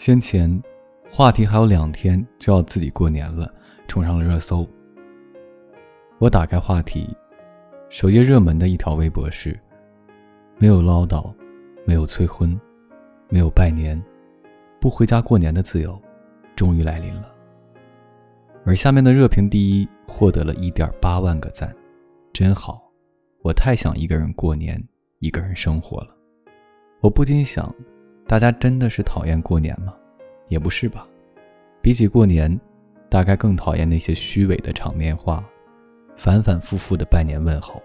先前，话题还有两天就要自己过年了，冲上了热搜。我打开话题，首页热门的一条微博是：没有唠叨，没有催婚，没有拜年，不回家过年的自由，终于来临了。而下面的热评第一获得了一点八万个赞，真好，我太想一个人过年，一个人生活了。我不禁想。大家真的是讨厌过年吗？也不是吧。比起过年，大概更讨厌那些虚伪的场面话，反反复复的拜年问候，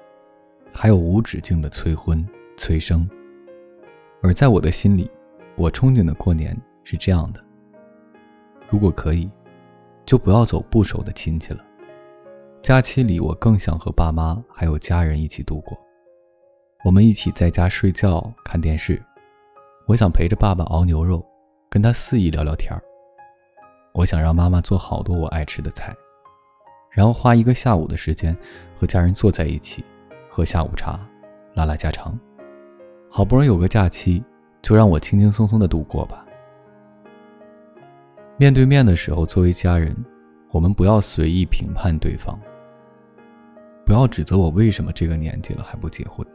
还有无止境的催婚催生。而在我的心里，我憧憬的过年是这样的：如果可以，就不要走不熟的亲戚了。假期里，我更想和爸妈还有家人一起度过。我们一起在家睡觉、看电视。我想陪着爸爸熬牛肉，跟他肆意聊聊天儿。我想让妈妈做好多我爱吃的菜，然后花一个下午的时间和家人坐在一起，喝下午茶，拉拉家常。好不容易有个假期，就让我轻轻松松的度过吧。面对面的时候，作为家人，我们不要随意评判对方，不要指责我为什么这个年纪了还不结婚，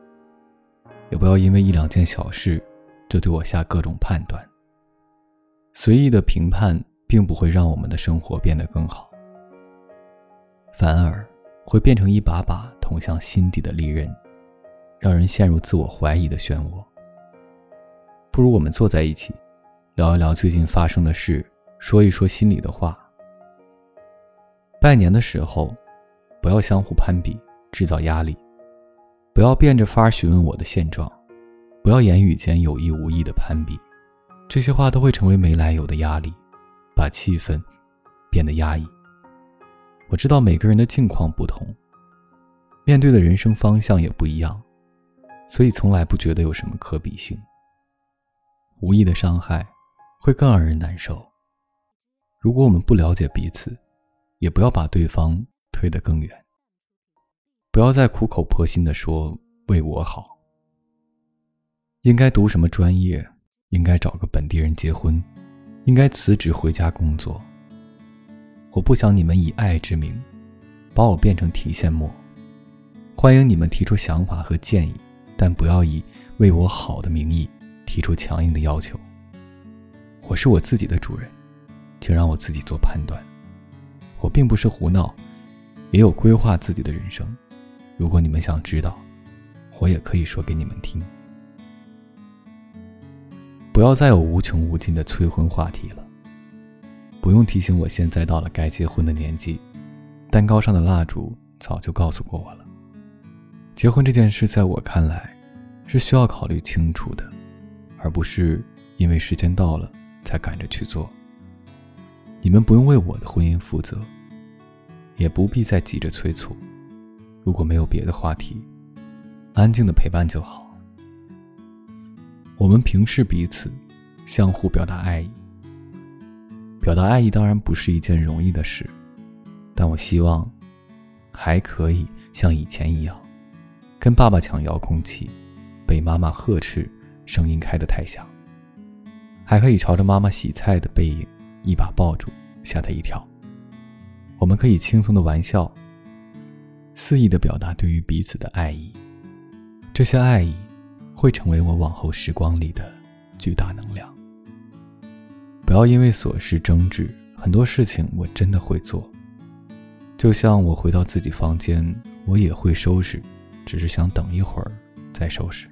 也不要因为一两件小事。就对我下各种判断。随意的评判并不会让我们的生活变得更好，反而会变成一把把捅向心底的利刃，让人陷入自我怀疑的漩涡。不如我们坐在一起，聊一聊最近发生的事，说一说心里的话。拜年的时候，不要相互攀比，制造压力；不要变着法儿询问我的现状。不要言语间有意无意的攀比，这些话都会成为没来由的压力，把气氛变得压抑。我知道每个人的境况不同，面对的人生方向也不一样，所以从来不觉得有什么可比性。无意的伤害会更让人难受。如果我们不了解彼此，也不要把对方推得更远。不要再苦口婆心地说为我好。应该读什么专业？应该找个本地人结婚？应该辞职回家工作？我不想你们以爱之名，把我变成提线木。欢迎你们提出想法和建议，但不要以为我好的名义提出强硬的要求。我是我自己的主人，请让我自己做判断。我并不是胡闹，也有规划自己的人生。如果你们想知道，我也可以说给你们听。不要再有无穷无尽的催婚话题了。不用提醒我现在到了该结婚的年纪，蛋糕上的蜡烛早就告诉过我了。结婚这件事，在我看来，是需要考虑清楚的，而不是因为时间到了才赶着去做。你们不用为我的婚姻负责，也不必再急着催促。如果没有别的话题，安静的陪伴就好。我们平视彼此，相互表达爱意。表达爱意当然不是一件容易的事，但我希望还可以像以前一样，跟爸爸抢遥控器，被妈妈呵斥，声音开得太响。还可以朝着妈妈洗菜的背影一把抱住，吓她一跳。我们可以轻松的玩笑，肆意的表达对于彼此的爱意。这些爱意。会成为我往后时光里的巨大能量。不要因为琐事争执，很多事情我真的会做。就像我回到自己房间，我也会收拾，只是想等一会儿再收拾。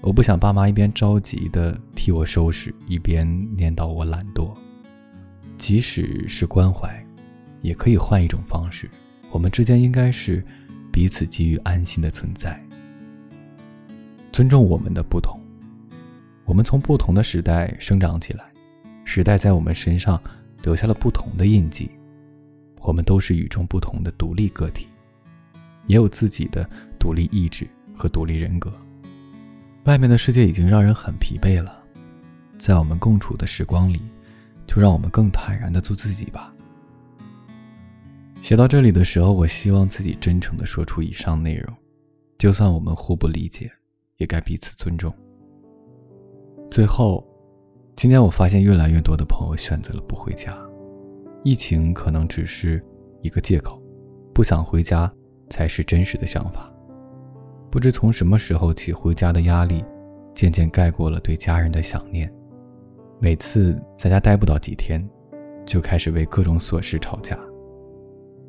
我不想爸妈一边着急的替我收拾，一边念叨我懒惰。即使是关怀，也可以换一种方式。我们之间应该是彼此给予安心的存在。尊重我们的不同，我们从不同的时代生长起来，时代在我们身上留下了不同的印记。我们都是与众不同的独立个体，也有自己的独立意志和独立人格。外面的世界已经让人很疲惫了，在我们共处的时光里，就让我们更坦然的做自己吧。写到这里的时候，我希望自己真诚的说出以上内容，就算我们互不理解。也该彼此尊重。最后，今天我发现越来越多的朋友选择了不回家，疫情可能只是一个借口，不想回家才是真实的想法。不知从什么时候起，回家的压力渐渐盖过了对家人的想念。每次在家待不到几天，就开始为各种琐事吵架，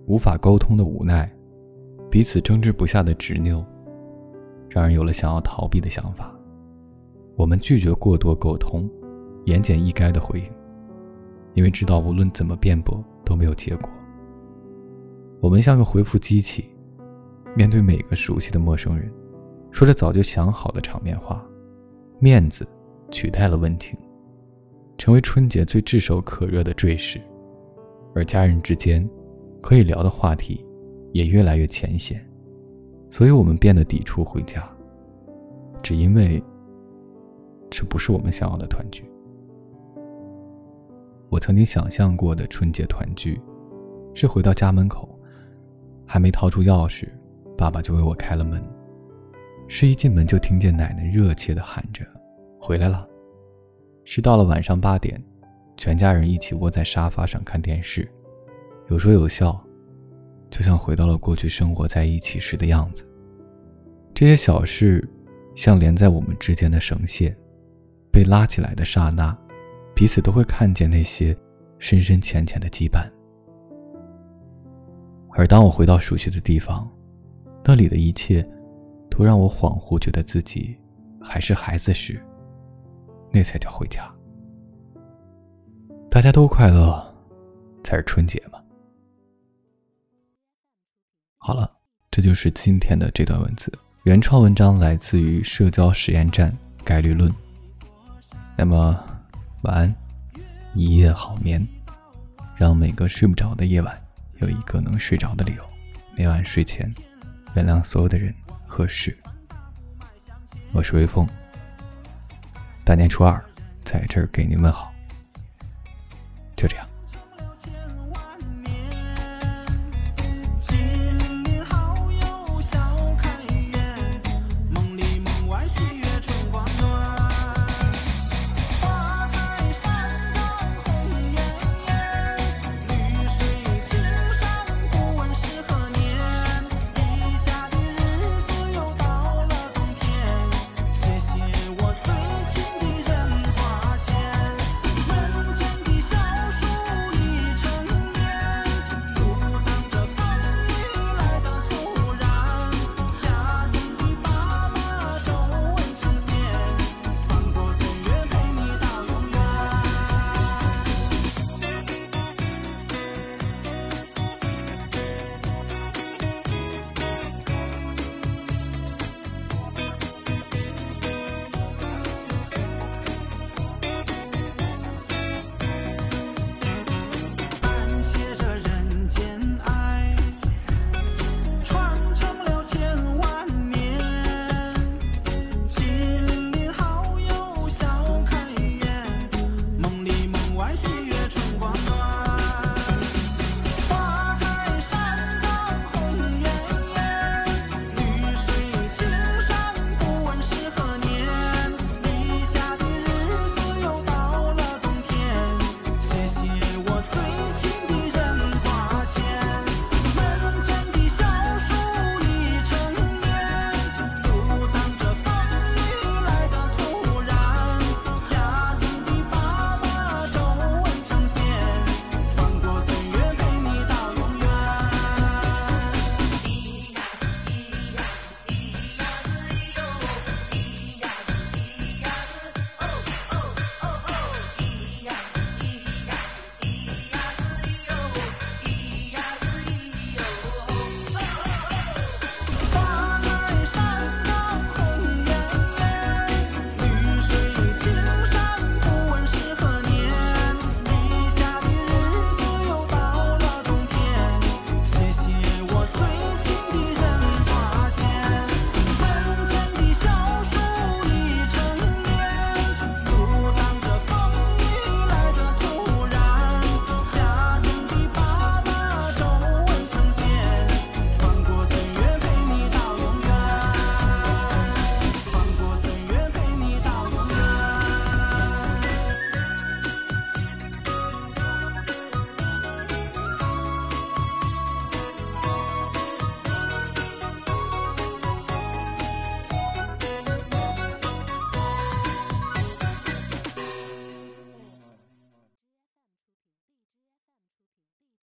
无法沟通的无奈，彼此争执不下的执拗，让人有了想要逃避的想法。我们拒绝过多沟通。言简意赅的回应，因为知道无论怎么辩驳都没有结果。我们像个回复机器，面对每个熟悉的陌生人，说着早就想好的场面话，面子取代了温情，成为春节最炙手可热的赘饰。而家人之间可以聊的话题也越来越浅显，所以我们变得抵触回家，只因为这不是我们想要的团聚。我曾经想象过的春节团聚，是回到家门口，还没掏出钥匙，爸爸就为我开了门。是一进门就听见奶奶热切地喊着：“回来了。”是到了晚上八点，全家人一起窝在沙发上看电视，有说有笑，就像回到了过去生活在一起时的样子。这些小事，像连在我们之间的绳线，被拉起来的刹那。彼此都会看见那些深深浅浅的羁绊，而当我回到熟悉的地方，那里的一切都让我恍惚，觉得自己还是孩子时，那才叫回家。大家都快乐，才是春节嘛。好了，这就是今天的这段文字。原创文章来自于社交实验站概率论。那么。晚安，一夜好眠，让每个睡不着的夜晚有一个能睡着的理由。每晚睡前，原谅所有的人和事。我是微风，大年初二，在这儿给您问好。就这样